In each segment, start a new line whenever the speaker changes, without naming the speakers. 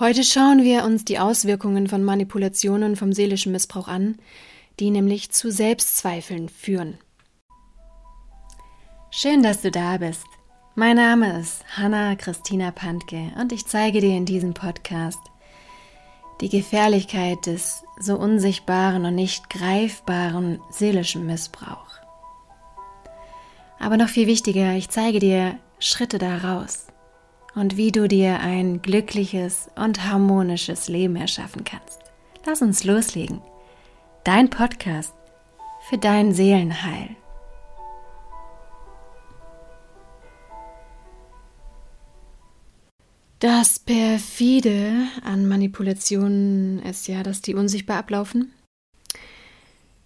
Heute schauen wir uns die Auswirkungen von Manipulationen vom seelischen Missbrauch an, die nämlich zu Selbstzweifeln führen. Schön, dass du da bist. Mein Name ist Hanna Christina Pantke und ich zeige dir in diesem Podcast die Gefährlichkeit des so unsichtbaren und nicht greifbaren seelischen Missbrauch. Aber noch viel wichtiger, ich zeige dir Schritte daraus und wie du dir ein glückliches und harmonisches Leben erschaffen kannst. Lass uns loslegen. Dein Podcast für dein Seelenheil. Das perfide an Manipulationen ist ja, dass die unsichtbar ablaufen.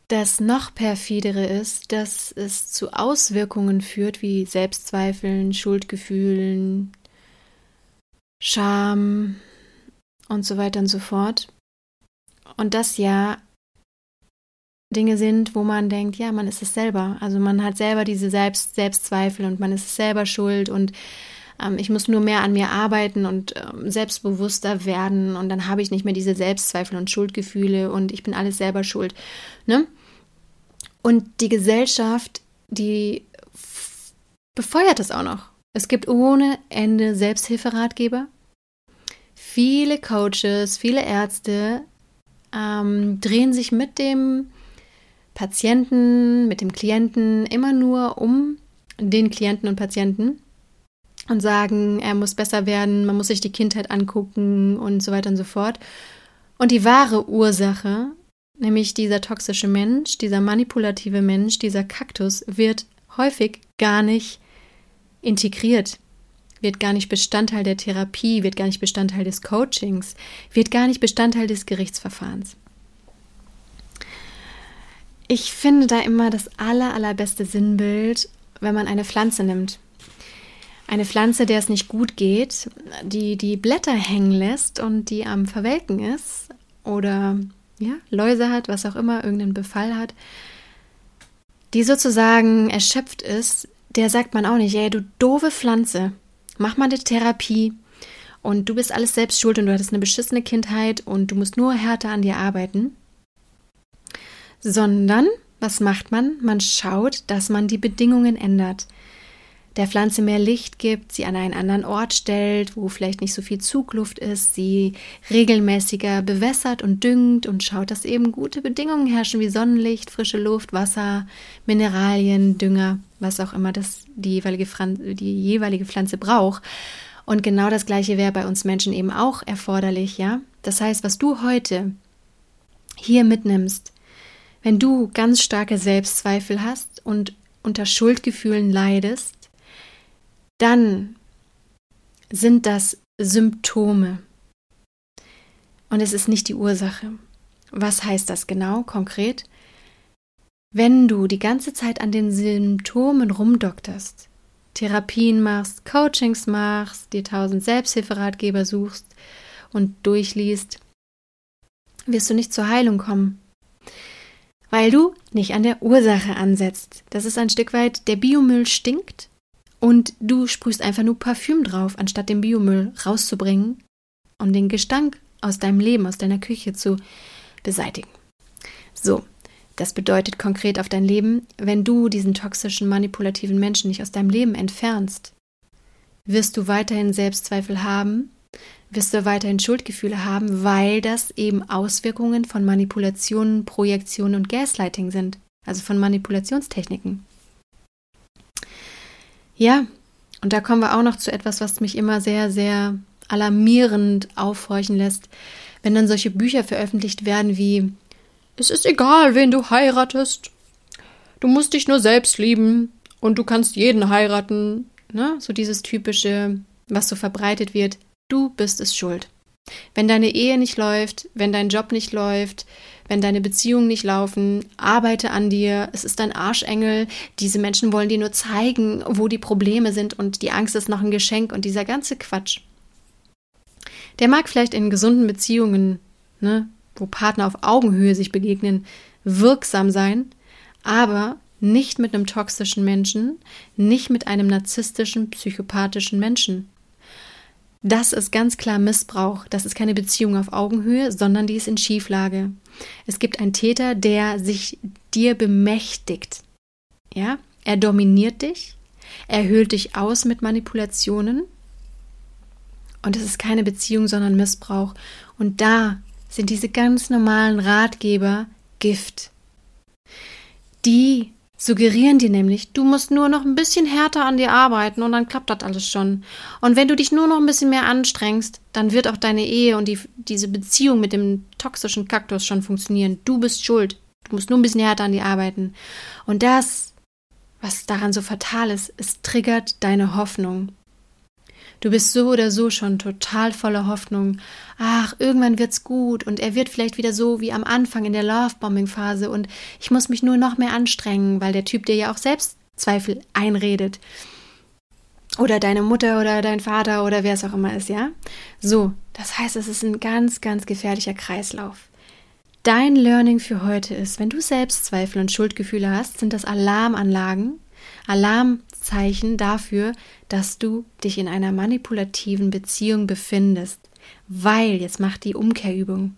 Das noch perfidere ist, dass es zu Auswirkungen führt wie Selbstzweifeln, Schuldgefühlen, Scham und so weiter und so fort. Und das ja Dinge sind, wo man denkt, ja, man ist es selber. Also man hat selber diese Selbst Selbstzweifel und man ist es selber schuld und ähm, ich muss nur mehr an mir arbeiten und ähm, selbstbewusster werden und dann habe ich nicht mehr diese Selbstzweifel und Schuldgefühle und ich bin alles selber schuld. Ne? Und die Gesellschaft, die befeuert das auch noch. Es gibt ohne Ende Selbsthilferatgeber. Viele Coaches, viele Ärzte ähm, drehen sich mit dem Patienten, mit dem Klienten immer nur um den Klienten und Patienten und sagen, er muss besser werden, man muss sich die Kindheit angucken und so weiter und so fort. Und die wahre Ursache, nämlich dieser toxische Mensch, dieser manipulative Mensch, dieser Kaktus, wird häufig gar nicht integriert, wird gar nicht Bestandteil der Therapie, wird gar nicht Bestandteil des Coachings, wird gar nicht Bestandteil des Gerichtsverfahrens. Ich finde da immer das aller, allerbeste Sinnbild, wenn man eine Pflanze nimmt. Eine Pflanze, der es nicht gut geht, die die Blätter hängen lässt und die am Verwelken ist oder ja, Läuse hat, was auch immer, irgendeinen Befall hat, die sozusagen erschöpft ist, der sagt man auch nicht, ey, du doofe Pflanze, mach mal eine Therapie und du bist alles selbst schuld und du hattest eine beschissene Kindheit und du musst nur härter an dir arbeiten. Sondern, was macht man? Man schaut, dass man die Bedingungen ändert der Pflanze mehr Licht gibt, sie an einen anderen Ort stellt, wo vielleicht nicht so viel Zugluft ist, sie regelmäßiger bewässert und düngt und schaut, dass eben gute Bedingungen herrschen wie Sonnenlicht, frische Luft, Wasser, Mineralien, Dünger, was auch immer das die jeweilige, Pflanze, die jeweilige Pflanze braucht. Und genau das gleiche wäre bei uns Menschen eben auch erforderlich, ja? Das heißt, was du heute hier mitnimmst, wenn du ganz starke Selbstzweifel hast und unter Schuldgefühlen leidest, dann sind das Symptome. Und es ist nicht die Ursache. Was heißt das genau, konkret? Wenn du die ganze Zeit an den Symptomen rumdokterst, Therapien machst, Coachings machst, dir tausend Selbsthilferatgeber suchst und durchliest, wirst du nicht zur Heilung kommen. Weil du nicht an der Ursache ansetzt. Das ist ein Stück weit, der Biomüll stinkt und du sprühst einfach nur Parfüm drauf, anstatt den Biomüll rauszubringen, um den Gestank aus deinem Leben, aus deiner Küche zu beseitigen. So, das bedeutet konkret auf dein Leben, wenn du diesen toxischen, manipulativen Menschen nicht aus deinem Leben entfernst, wirst du weiterhin Selbstzweifel haben, wirst du weiterhin Schuldgefühle haben, weil das eben Auswirkungen von Manipulationen, Projektionen und Gaslighting sind, also von Manipulationstechniken. Ja, und da kommen wir auch noch zu etwas, was mich immer sehr, sehr alarmierend aufhorchen lässt, wenn dann solche Bücher veröffentlicht werden wie Es ist egal, wen du heiratest. Du musst dich nur selbst lieben und du kannst jeden heiraten. Ne? So dieses typische, was so verbreitet wird. Du bist es schuld. Wenn deine Ehe nicht läuft, wenn dein Job nicht läuft, wenn deine Beziehungen nicht laufen, arbeite an dir. Es ist dein Arschengel. Diese Menschen wollen dir nur zeigen, wo die Probleme sind und die Angst ist noch ein Geschenk und dieser ganze Quatsch. Der mag vielleicht in gesunden Beziehungen, ne, wo Partner auf Augenhöhe sich begegnen, wirksam sein, aber nicht mit einem toxischen Menschen, nicht mit einem narzisstischen, psychopathischen Menschen. Das ist ganz klar Missbrauch. Das ist keine Beziehung auf Augenhöhe, sondern die ist in Schieflage. Es gibt einen Täter, der sich dir bemächtigt. Ja, er dominiert dich, er höhlt dich aus mit Manipulationen. Und es ist keine Beziehung, sondern Missbrauch. Und da sind diese ganz normalen Ratgeber Gift. Die suggerieren dir nämlich, du musst nur noch ein bisschen härter an dir arbeiten und dann klappt das alles schon. Und wenn du dich nur noch ein bisschen mehr anstrengst, dann wird auch deine Ehe und die, diese Beziehung mit dem toxischen Kaktus schon funktionieren. Du bist schuld. Du musst nur ein bisschen härter an dir arbeiten. Und das, was daran so fatal ist, es triggert deine Hoffnung. Du bist so oder so schon total voller Hoffnung. Ach, irgendwann wird's gut und er wird vielleicht wieder so wie am Anfang in der Lovebombing-Phase und ich muss mich nur noch mehr anstrengen, weil der Typ dir ja auch Selbstzweifel einredet. Oder deine Mutter oder dein Vater oder wer es auch immer ist, ja? So, das heißt, es ist ein ganz, ganz gefährlicher Kreislauf. Dein Learning für heute ist, wenn du Selbstzweifel und Schuldgefühle hast, sind das Alarmanlagen, Alarmzeichen dafür, dass du dich in einer manipulativen Beziehung befindest, weil, jetzt mach die Umkehrübung.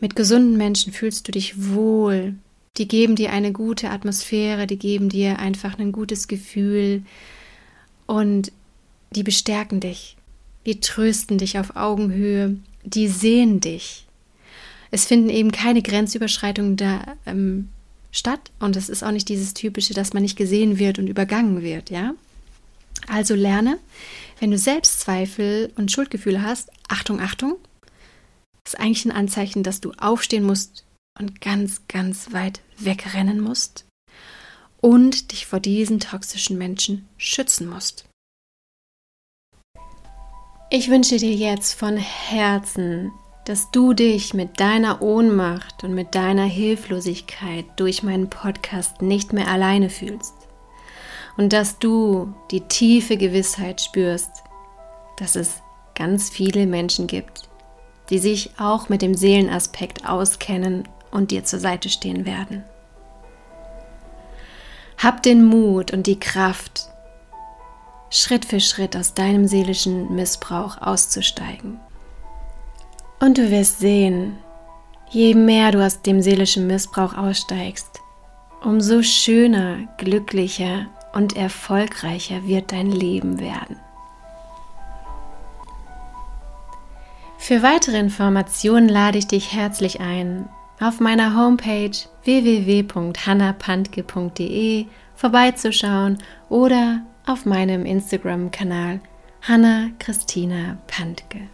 Mit gesunden Menschen fühlst du dich wohl. Die geben dir eine gute Atmosphäre, die geben dir einfach ein gutes Gefühl und die bestärken dich, die trösten dich auf Augenhöhe, die sehen dich. Es finden eben keine Grenzüberschreitungen da ähm, statt und es ist auch nicht dieses typische, dass man nicht gesehen wird und übergangen wird, ja? Also lerne, wenn du Selbstzweifel und Schuldgefühle hast, Achtung, Achtung, ist eigentlich ein Anzeichen, dass du aufstehen musst und ganz, ganz weit wegrennen musst und dich vor diesen toxischen Menschen schützen musst. Ich wünsche dir jetzt von Herzen dass du dich mit deiner Ohnmacht und mit deiner Hilflosigkeit durch meinen Podcast nicht mehr alleine fühlst und dass du die tiefe Gewissheit spürst, dass es ganz viele Menschen gibt, die sich auch mit dem Seelenaspekt auskennen und dir zur Seite stehen werden. Hab den Mut und die Kraft, Schritt für Schritt aus deinem seelischen Missbrauch auszusteigen und du wirst sehen, je mehr du aus dem seelischen Missbrauch aussteigst, umso schöner, glücklicher und erfolgreicher wird dein Leben werden. Für weitere Informationen lade ich dich herzlich ein, auf meiner Homepage www.hannapantke.de vorbeizuschauen oder auf meinem Instagram-Kanal Hanna Christina Pantke.